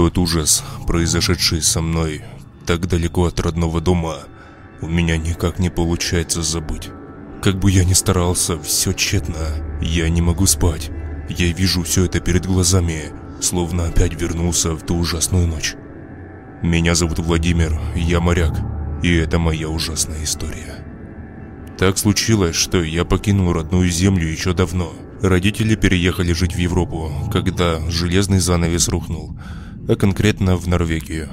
Тот ужас, произошедший со мной так далеко от родного дома, у меня никак не получается забыть. Как бы я ни старался, все тщетно. Я не могу спать. Я вижу все это перед глазами, словно опять вернулся в ту ужасную ночь. Меня зовут Владимир, я моряк, и это моя ужасная история. Так случилось, что я покинул родную землю еще давно. Родители переехали жить в Европу, когда железный занавес рухнул, а конкретно в Норвегию.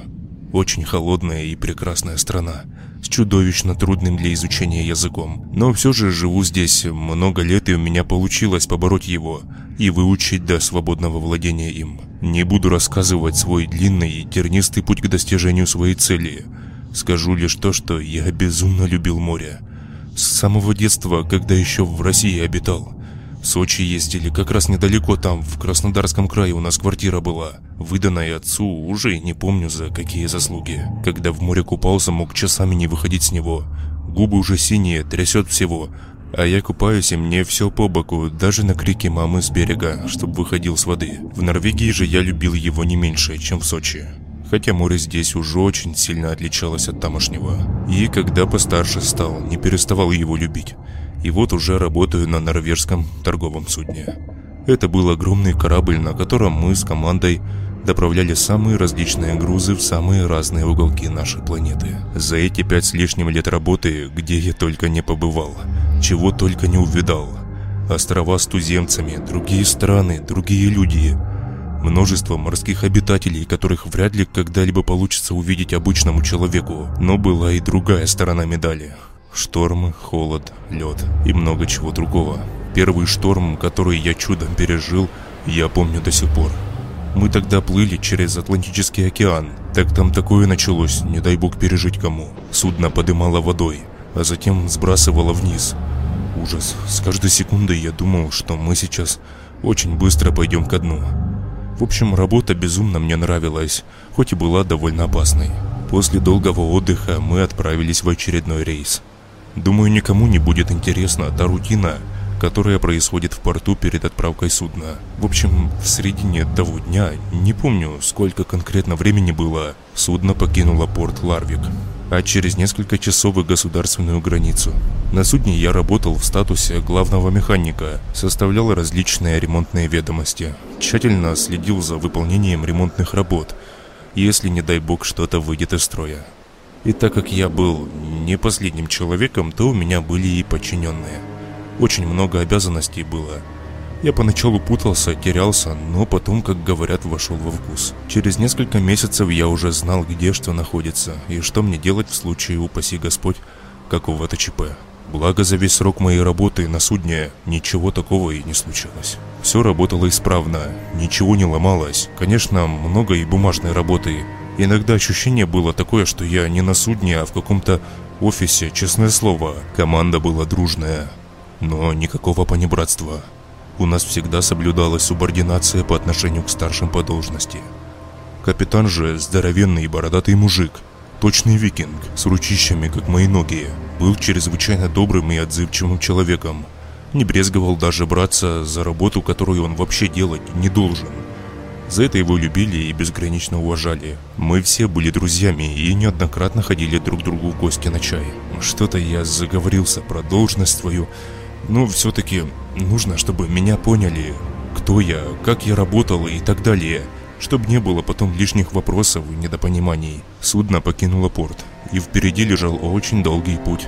Очень холодная и прекрасная страна, с чудовищно трудным для изучения языком. Но все же живу здесь много лет, и у меня получилось побороть его и выучить до свободного владения им. Не буду рассказывать свой длинный и тернистый путь к достижению своей цели. Скажу лишь то, что я безумно любил море. С самого детства, когда еще в России обитал. В Сочи ездили, как раз недалеко там, в Краснодарском крае у нас квартира была. Выданная отцу, уже не помню за какие заслуги. Когда в море купался, мог часами не выходить с него. Губы уже синие, трясет всего. А я купаюсь, и мне все по боку, даже на крики мамы с берега, чтобы выходил с воды. В Норвегии же я любил его не меньше, чем в Сочи. Хотя море здесь уже очень сильно отличалось от тамошнего. И когда постарше стал, не переставал его любить. И вот уже работаю на норвежском торговом судне. Это был огромный корабль, на котором мы с командой доправляли самые различные грузы в самые разные уголки нашей планеты. За эти пять с лишним лет работы, где я только не побывал, чего только не увидал. Острова с туземцами, другие страны, другие люди. Множество морских обитателей, которых вряд ли когда-либо получится увидеть обычному человеку. Но была и другая сторона медали. Штормы, холод, лед и много чего другого. Первый шторм, который я чудом пережил, я помню до сих пор. Мы тогда плыли через Атлантический океан. Так там такое началось, не дай бог пережить кому. Судно подымало водой, а затем сбрасывало вниз. Ужас. С каждой секундой я думал, что мы сейчас очень быстро пойдем ко дну. В общем, работа безумно мне нравилась, хоть и была довольно опасной. После долгого отдыха мы отправились в очередной рейс. Думаю, никому не будет интересна та рутина, которая происходит в порту перед отправкой судна. В общем, в середине того дня, не помню, сколько конкретно времени было, судно покинуло порт Ларвик, а через несколько часов и государственную границу. На судне я работал в статусе главного механика, составлял различные ремонтные ведомости, тщательно следил за выполнением ремонтных работ, если, не дай бог, что-то выйдет из строя. И так как я был не последним человеком, то у меня были и подчиненные. Очень много обязанностей было. Я поначалу путался, терялся, но потом, как говорят, вошел во вкус. Через несколько месяцев я уже знал, где что находится, и что мне делать в случае, упаси Господь, какого-то ЧП. Благо за весь срок моей работы на судне ничего такого и не случилось. Все работало исправно, ничего не ломалось. Конечно, много и бумажной работы, Иногда ощущение было такое, что я не на судне, а в каком-то офисе, честное слово. Команда была дружная, но никакого понебратства. У нас всегда соблюдалась субординация по отношению к старшим по должности. Капитан же здоровенный и бородатый мужик, точный викинг, с ручищами, как мои ноги, был чрезвычайно добрым и отзывчивым человеком. Не брезговал даже браться за работу, которую он вообще делать не должен – за это его любили и безгранично уважали. Мы все были друзьями и неоднократно ходили друг к другу в гости на чай. Что-то я заговорился про должность свою, но все-таки нужно, чтобы меня поняли, кто я, как я работал и так далее, чтобы не было потом лишних вопросов и недопониманий. Судно покинуло порт, и впереди лежал очень долгий путь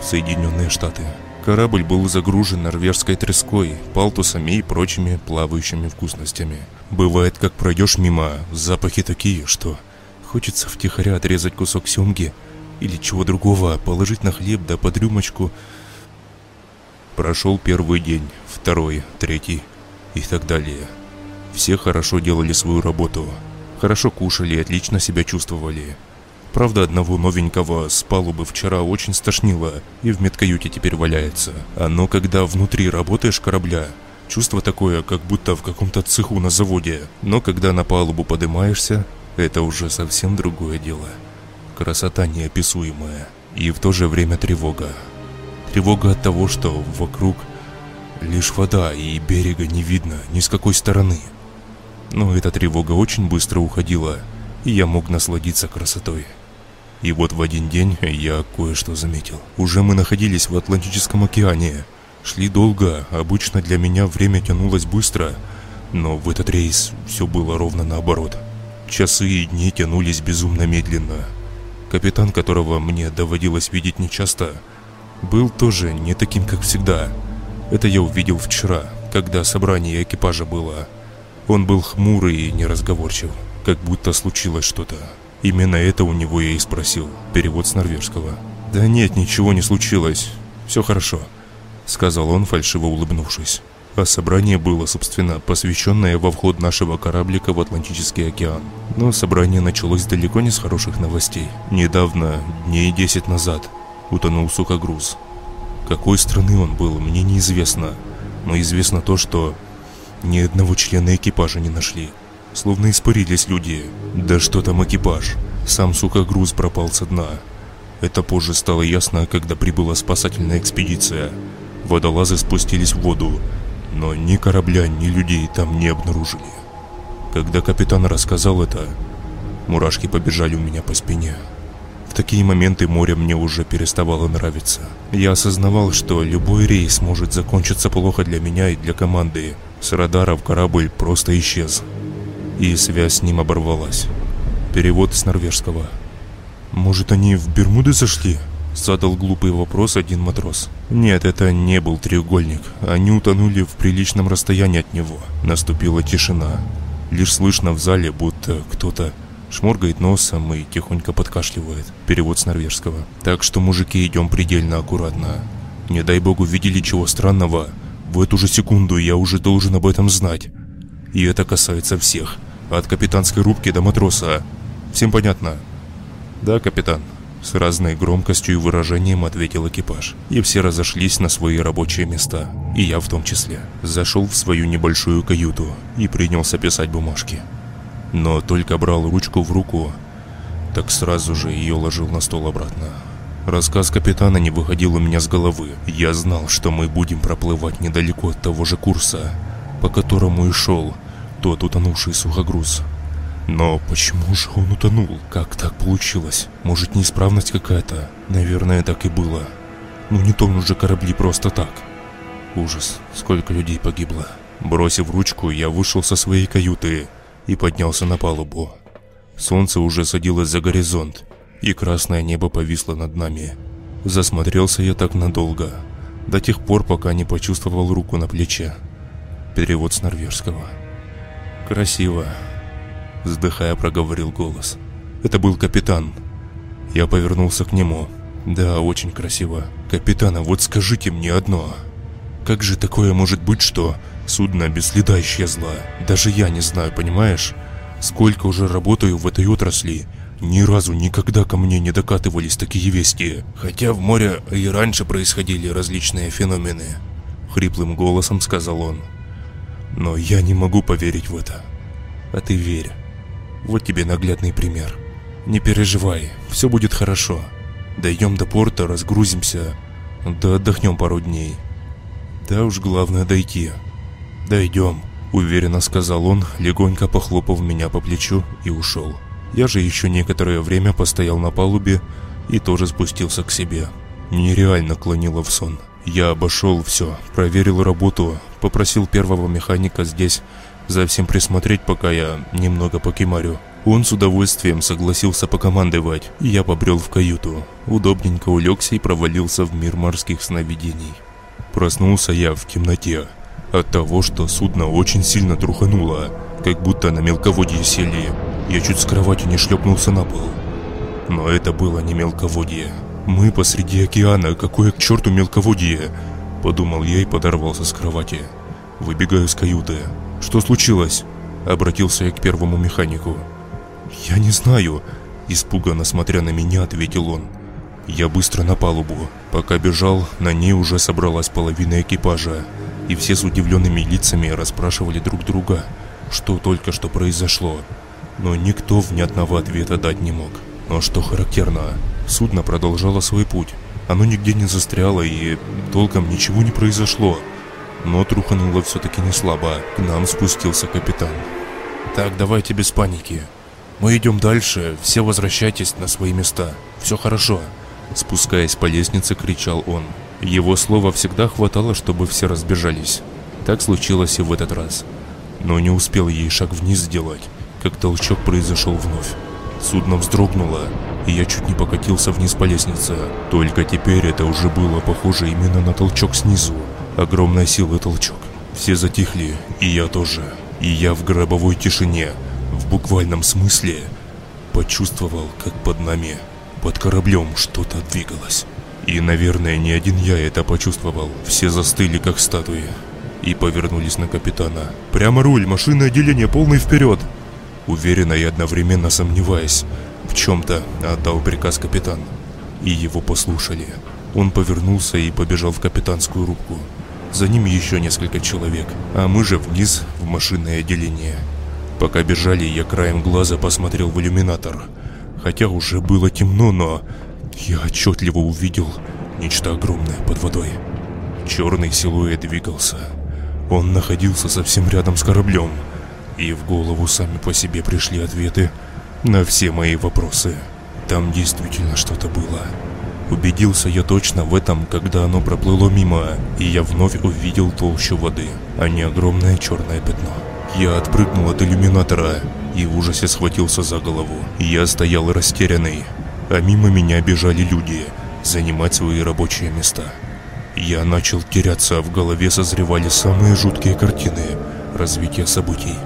в Соединенные Штаты. Корабль был загружен норвежской треской, палтусами и прочими плавающими вкусностями. Бывает, как пройдешь мимо, запахи такие, что хочется втихаря отрезать кусок семги или чего другого, положить на хлеб да под рюмочку. Прошел первый день, второй, третий и так далее. Все хорошо делали свою работу, хорошо кушали и отлично себя чувствовали. Правда, одного новенького с палубы вчера очень стошнило и в медкаюте теперь валяется. А но когда внутри работаешь корабля, чувство такое, как будто в каком-то цеху на заводе. Но когда на палубу поднимаешься, это уже совсем другое дело. Красота неописуемая и в то же время тревога. Тревога от того, что вокруг лишь вода и берега не видно ни с какой стороны. Но эта тревога очень быстро уходила, и я мог насладиться красотой. И вот в один день я кое-что заметил. Уже мы находились в Атлантическом океане. Шли долго, обычно для меня время тянулось быстро, но в этот рейс все было ровно наоборот. Часы и дни тянулись безумно медленно. Капитан, которого мне доводилось видеть нечасто, был тоже не таким, как всегда. Это я увидел вчера, когда собрание экипажа было. Он был хмурый и неразговорчив, как будто случилось что-то. Именно это у него я и спросил. Перевод с норвежского. «Да нет, ничего не случилось. Все хорошо», — сказал он, фальшиво улыбнувшись. А собрание было, собственно, посвященное во вход нашего кораблика в Атлантический океан. Но собрание началось далеко не с хороших новостей. Недавно, дней 10 назад, утонул сухогруз. Какой страны он был, мне неизвестно. Но известно то, что ни одного члена экипажа не нашли. Словно испарились люди. Да что там экипаж? Сам сухогруз пропал со дна. Это позже стало ясно, когда прибыла спасательная экспедиция. Водолазы спустились в воду, но ни корабля, ни людей там не обнаружили. Когда капитан рассказал это, мурашки побежали у меня по спине. В такие моменты море мне уже переставало нравиться. Я осознавал, что любой рейс может закончиться плохо для меня и для команды. С радаров корабль просто исчез и связь с ним оборвалась. Перевод с норвежского. «Может, они в Бермуды зашли?» Задал глупый вопрос один матрос. Нет, это не был треугольник. Они утонули в приличном расстоянии от него. Наступила тишина. Лишь слышно в зале, будто кто-то шморгает носом и тихонько подкашливает. Перевод с норвежского. Так что, мужики, идем предельно аккуратно. Не дай бог увидели чего странного. В эту же секунду я уже должен об этом знать. И это касается всех. От капитанской рубки до матроса. Всем понятно? Да, капитан. С разной громкостью и выражением ответил экипаж. И все разошлись на свои рабочие места. И я в том числе. Зашел в свою небольшую каюту и принялся писать бумажки. Но только брал ручку в руку, так сразу же ее ложил на стол обратно. Рассказ капитана не выходил у меня с головы. Я знал, что мы будем проплывать недалеко от того же курса, по которому и шел тот утонувший сухогруз. Но почему же он утонул? Как так получилось? Может неисправность какая-то? Наверное, так и было. Ну не тонут же корабли просто так. Ужас, сколько людей погибло. Бросив ручку, я вышел со своей каюты и поднялся на палубу. Солнце уже садилось за горизонт, и красное небо повисло над нами. Засмотрелся я так надолго, до тех пор, пока не почувствовал руку на плече. Перевод с норвежского. «Красиво», — вздыхая проговорил голос. «Это был капитан». Я повернулся к нему. «Да, очень красиво. Капитана, вот скажите мне одно. Как же такое может быть, что судно без следа исчезло? Даже я не знаю, понимаешь? Сколько уже работаю в этой отрасли, ни разу никогда ко мне не докатывались такие вести. Хотя в море и раньше происходили различные феномены. Хриплым голосом сказал он. Но я не могу поверить в это. А ты верь. Вот тебе наглядный пример. Не переживай, все будет хорошо. Дойдем до порта, разгрузимся, да отдохнем пару дней. Да уж главное дойти. Дойдем, уверенно сказал он, легонько похлопав меня по плечу и ушел. Я же еще некоторое время постоял на палубе и тоже спустился к себе. Нереально клонило в сон. Я обошел все, проверил работу, попросил первого механика здесь за всем присмотреть, пока я немного покемарю. Он с удовольствием согласился покомандовать, и я побрел в каюту. Удобненько улегся и провалился в мир морских сновидений. Проснулся я в темноте от того, что судно очень сильно трухануло, как будто на мелководье сели. Я чуть с кровати не шлепнулся на пол. Но это было не мелководье. Мы посреди океана, какое к черту мелководье? Подумал я и подорвался с кровати. Выбегаю из каюты. Что случилось? Обратился я к первому механику. Я не знаю. Испуганно смотря на меня, ответил он. Я быстро на палубу. Пока бежал, на ней уже собралась половина экипажа. И все с удивленными лицами расспрашивали друг друга, что только что произошло. Но никто внятного ответа дать не мог. Но что характерно, судно продолжало свой путь. Оно нигде не застряло и толком ничего не произошло. Но трухануло все-таки не слабо. К нам спустился капитан. Так, давайте без паники. Мы идем дальше, все возвращайтесь на свои места. Все хорошо. Спускаясь по лестнице, кричал он. Его слова всегда хватало, чтобы все разбежались. Так случилось и в этот раз. Но не успел ей шаг вниз сделать, как толчок произошел вновь. Судно вздрогнуло, и я чуть не покатился вниз по лестнице. Только теперь это уже было похоже именно на толчок снизу. Огромная сила толчок. Все затихли, и я тоже. И я в гробовой тишине, в буквальном смысле, почувствовал, как под нами, под кораблем что-то двигалось. И, наверное, не один я это почувствовал. Все застыли, как статуи. И повернулись на капитана. «Прямо руль, машинное отделение, полный вперед!» Уверенно и одновременно сомневаясь, в чем-то отдал приказ капитан. И его послушали. Он повернулся и побежал в капитанскую рубку. За ним еще несколько человек, а мы же вниз в машинное отделение. Пока бежали, я краем глаза посмотрел в иллюминатор. Хотя уже было темно, но я отчетливо увидел нечто огромное под водой. Черный силуэт двигался. Он находился совсем рядом с кораблем. И в голову сами по себе пришли ответы на все мои вопросы. Там действительно что-то было. Убедился я точно в этом, когда оно проплыло мимо, и я вновь увидел толщу воды, а не огромное черное пятно. Я отпрыгнул от иллюминатора и в ужасе схватился за голову. Я стоял растерянный, а мимо меня бежали люди занимать свои рабочие места. Я начал теряться, а в голове созревали самые жуткие картины развития событий.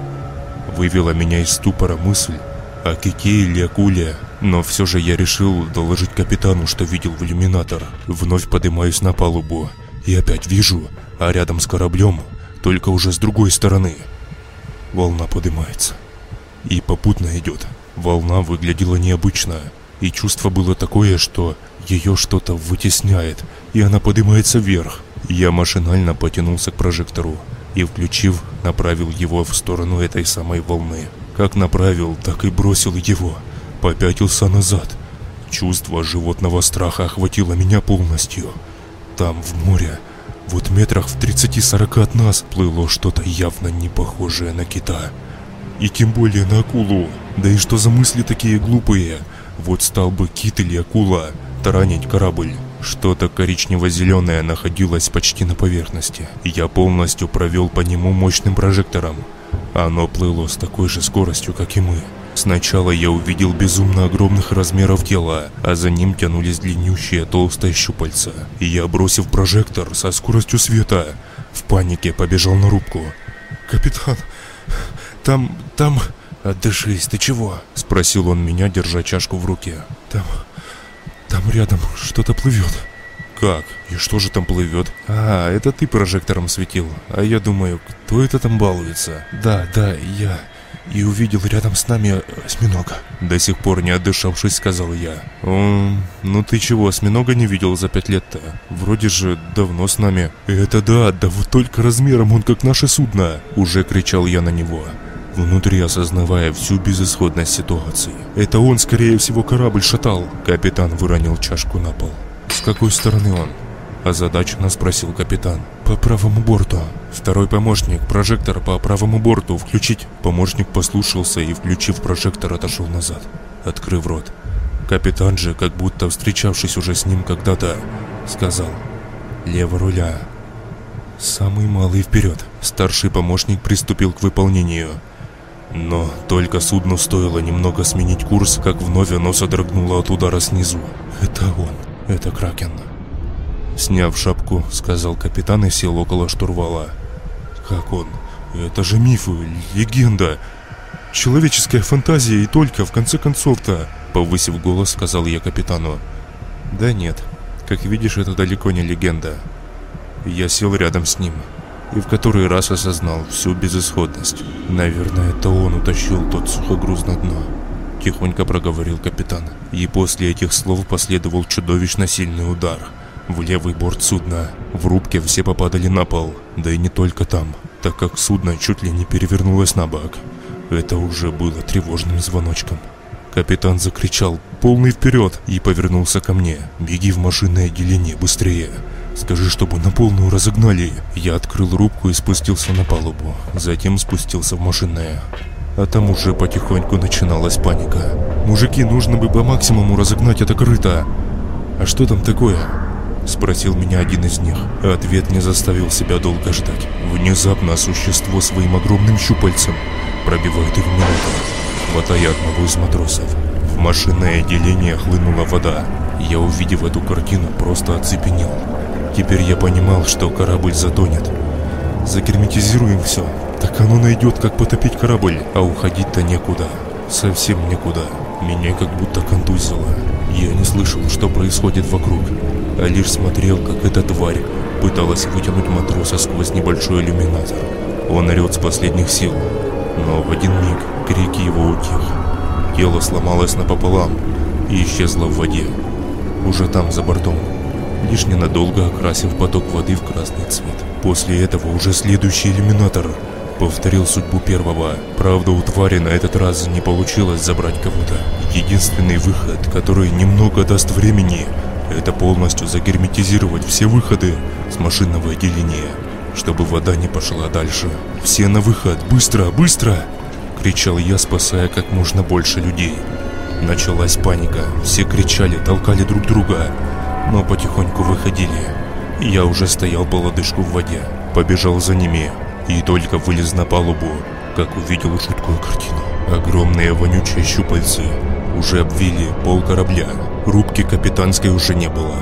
Вывела меня из ступора мысль о Кике или Акуле, но все же я решил доложить капитану, что видел в иллюминатор. Вновь поднимаюсь на палубу и опять вижу, а рядом с кораблем, только уже с другой стороны. Волна поднимается. И попутно идет. Волна выглядела необычно, и чувство было такое, что ее что-то вытесняет, и она поднимается вверх. Я машинально потянулся к прожектору и, включив, направил его в сторону этой самой волны. Как направил, так и бросил его. Попятился назад. Чувство животного страха охватило меня полностью. Там, в море, вот метрах в 30-40 от нас плыло что-то явно не похожее на кита. И тем более на акулу. Да и что за мысли такие глупые? Вот стал бы кит или акула таранить корабль. Что-то коричнево-зеленое находилось почти на поверхности. Я полностью провел по нему мощным прожектором. Оно плыло с такой же скоростью, как и мы. Сначала я увидел безумно огромных размеров тела, а за ним тянулись длиннющие толстые щупальца. Я, бросив прожектор со скоростью света, в панике побежал на рубку. «Капитан, там... там...» «Отдышись, ты чего?» – спросил он меня, держа чашку в руке. «Там... там рядом что-то плывет». Как? И что же там плывет? А, это ты прожектором светил. А я думаю, кто это там балуется? Да, да, я. И увидел рядом с нами осьминога. До сих пор не отдышавшись, сказал я. О, ну ты чего, осьминога не видел за пять лет-то? Вроде же давно с нами. Это да, да вот только размером он как наше судно. Уже кричал я на него внутри осознавая всю безысходность ситуации. Это он, скорее всего, корабль шатал. Капитан выронил чашку на пол. «С какой стороны он?» Озадаченно спросил капитан. «По правому борту». Второй помощник, прожектор по правому борту, включить. Помощник послушался и, включив прожектор, отошел назад, открыв рот. Капитан же, как будто встречавшись уже с ним когда-то, сказал «Лево руля». Самый малый вперед. Старший помощник приступил к выполнению. Но только судну стоило немного сменить курс, как вновь оно содрогнуло от удара снизу. Это он. Это Кракен. Сняв шапку, сказал капитан и сел около штурвала. Как он? Это же мифы, легенда. Человеческая фантазия и только, в конце концов-то. Повысив голос, сказал я капитану. Да нет, как видишь, это далеко не легенда. Я сел рядом с ним и в который раз осознал всю безысходность. Наверное, это он утащил тот сухогруз на дно тихонько проговорил капитан. И после этих слов последовал чудовищно сильный удар в левый борт судна. В рубке все попадали на пол, да и не только там, так как судно чуть ли не перевернулось на бок. Это уже было тревожным звоночком. Капитан закричал «Полный вперед!» и повернулся ко мне. «Беги в машинное отделение, быстрее!» Скажи, чтобы на полную разогнали. Я открыл рубку и спустился на палубу. Затем спустился в машинное. А там уже потихоньку начиналась паника. «Мужики, нужно бы по максимуму разогнать это крыто!» «А что там такое?» Спросил меня один из них. Ответ не заставил себя долго ждать. Внезапно существо своим огромным щупальцем пробивает иллюминатор, хватая одного из матросов. В машинное отделение хлынула вода. Я, увидев эту картину, просто оцепенел. Теперь я понимал, что корабль затонет. Загерметизируем все, так оно найдет, как потопить корабль, а уходить-то некуда. Совсем некуда. Меня как будто контузило. Я не слышал, что происходит вокруг, а лишь смотрел, как эта тварь пыталась вытянуть матроса сквозь небольшой иллюминатор. Он орет с последних сил, но в один миг крики его утих. Тело сломалось напополам и исчезло в воде. Уже там, за бортом, лишь ненадолго окрасив поток воды в красный цвет. После этого уже следующий иллюминатор повторил судьбу первого. Правда, у твари на этот раз не получилось забрать кого-то. Единственный выход, который немного даст времени, это полностью загерметизировать все выходы с машинного отделения, чтобы вода не пошла дальше. «Все на выход! Быстро! Быстро!» — кричал я, спасая как можно больше людей. Началась паника. Все кричали, толкали друг друга, но потихоньку выходили. Я уже стоял по лодыжку в воде, побежал за ними, и только вылез на палубу, как увидел жуткую картину. Огромные вонючие щупальцы уже обвили пол корабля. Рубки капитанской уже не было.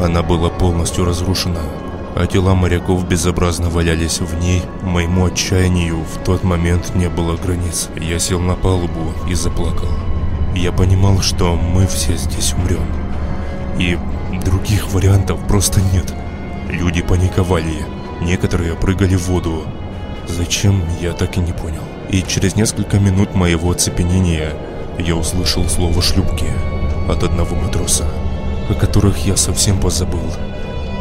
Она была полностью разрушена, а тела моряков безобразно валялись в ней. Моему отчаянию в тот момент не было границ. Я сел на палубу и заплакал. Я понимал, что мы все здесь умрем. И других вариантов просто нет. Люди паниковали. Некоторые прыгали в воду, Зачем, я так и не понял. И через несколько минут моего оцепенения я услышал слово «шлюпки» от одного матроса, о которых я совсем позабыл.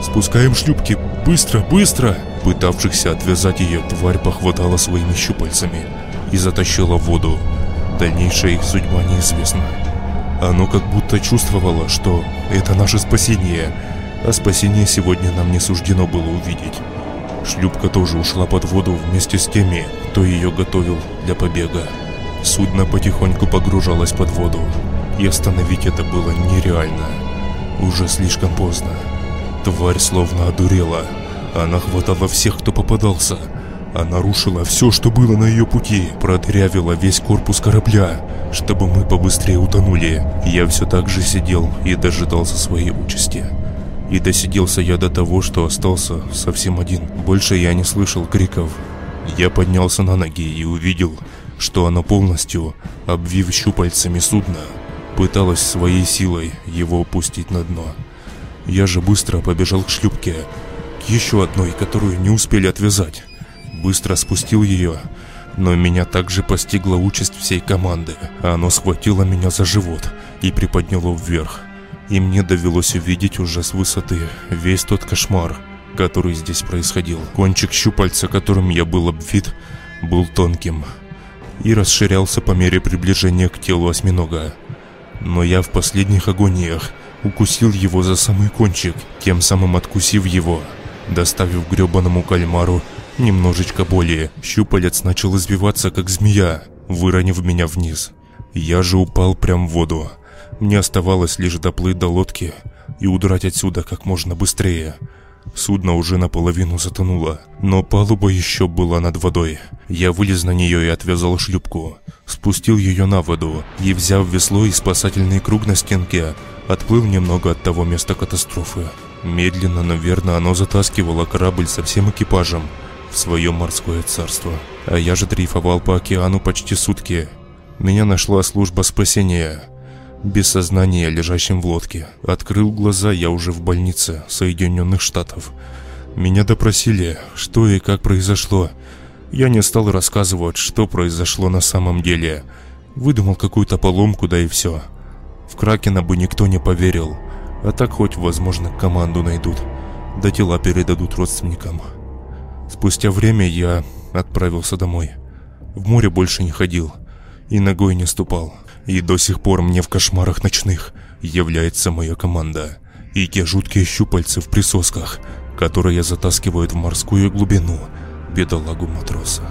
«Спускаем шлюпки! Быстро, быстро!» Пытавшихся отвязать ее, тварь похватала своими щупальцами и затащила в воду. Дальнейшая их судьба неизвестна. Оно как будто чувствовало, что это наше спасение, а спасение сегодня нам не суждено было увидеть. Шлюпка тоже ушла под воду вместе с теми, кто ее готовил для побега. Судно потихоньку погружалось под воду, и остановить это было нереально. Уже слишком поздно. Тварь словно одурела. Она хватала всех, кто попадался. Она рушила все, что было на ее пути, продырявила весь корпус корабля, чтобы мы побыстрее утонули. Я все так же сидел и дожидался своей участи. И досиделся я до того, что остался совсем один. Больше я не слышал криков. Я поднялся на ноги и увидел, что она полностью, обвив щупальцами судна, пыталась своей силой его опустить на дно. Я же быстро побежал к шлюпке, к еще одной, которую не успели отвязать. Быстро спустил ее, но меня также постигла участь всей команды. Оно схватило меня за живот и приподняло вверх и мне довелось увидеть уже с высоты весь тот кошмар, который здесь происходил. Кончик щупальца, которым я был обвит, был тонким и расширялся по мере приближения к телу осьминога. Но я в последних агониях укусил его за самый кончик, тем самым откусив его, доставив гребаному кальмару немножечко боли. Щупалец начал извиваться, как змея, выронив меня вниз. Я же упал прямо в воду. Мне оставалось лишь доплыть до лодки и удрать отсюда как можно быстрее. Судно уже наполовину затонуло, но палуба еще была над водой. Я вылез на нее и отвязал шлюпку, спустил ее на воду и, взяв весло и спасательный круг на стенке, отплыл немного от того места катастрофы. Медленно, но верно оно затаскивало корабль со всем экипажем в свое морское царство. А я же дрейфовал по океану почти сутки. Меня нашла служба спасения – без сознания, лежащим в лодке. Открыл глаза я уже в больнице Соединенных Штатов. Меня допросили, что и как произошло. Я не стал рассказывать, что произошло на самом деле. Выдумал какую-то поломку, да и все. В Кракена бы никто не поверил. А так хоть, возможно, команду найдут. Да тела передадут родственникам. Спустя время я отправился домой. В море больше не ходил и ногой не ступал. И до сих пор мне в кошмарах ночных является моя команда. И те жуткие щупальцы в присосках, которые затаскивают в морскую глубину бедолагу матроса.